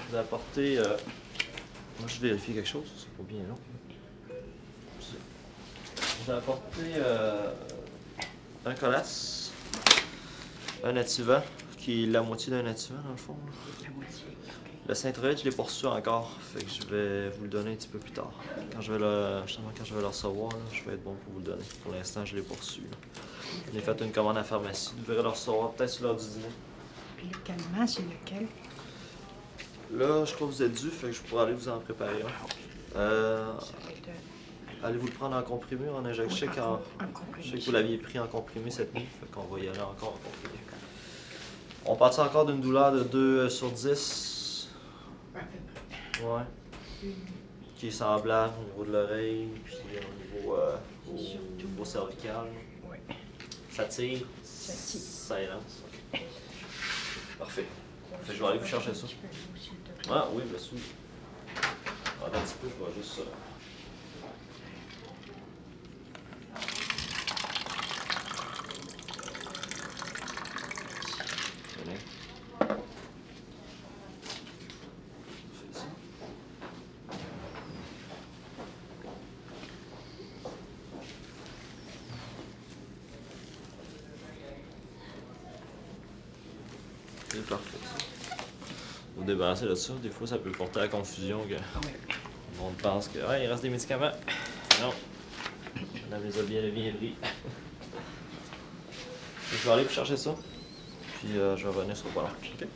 vous ai apporté. euh, Moi, je vérifie quelque chose, c'est pas bien long. Je vous ai apporté euh, un colasse, un nativant, qui est la moitié d'un nativant dans le fond. là. La moitié. Le Saint-Troël, je l'ai reçu encore, fait que je vais vous le donner un petit peu plus tard. Quand je vais le, justement, quand je vais le recevoir, là, je vais être bon pour vous le donner. Pour l'instant, je l'ai là. J'ai fait une commande à la pharmacie. Vous verrez le recevoir peut-être sur l'heure du dîner. Puis le calmant, c'est lequel? Là, je crois que vous êtes dû, fait que je pourrais aller vous en préparer un. Euh, euh, Allez-vous le prendre en comprimé ou en injection? Je sais, oui, qu'en- en comprimé. je sais que vous l'aviez pris en comprimé cette nuit, fait qu'on va y aller encore en comprimé. On part encore d'une douleur de 2 sur 10. à peu près. Ouais. Qui est semblable au niveau de l'oreille, puis au niveau, euh, au niveau cervical. Ça tire? Ça tire. Ça élance. Parfait. Fait que je vais aller vous chercher ça. Ah oui, bien sûr. Attends un petit peu, je vais juste. euh, Tenez. Fais ça. C'est parfait. Vous débarrasser de ça, des fois ça peut porter à la confusion que Ah monde pense que ouais, il reste des médicaments. Non. Madame les a bien, pris. Je vais aller vous chercher ça. Puis euh, je vais revenir sur le ballon. OK?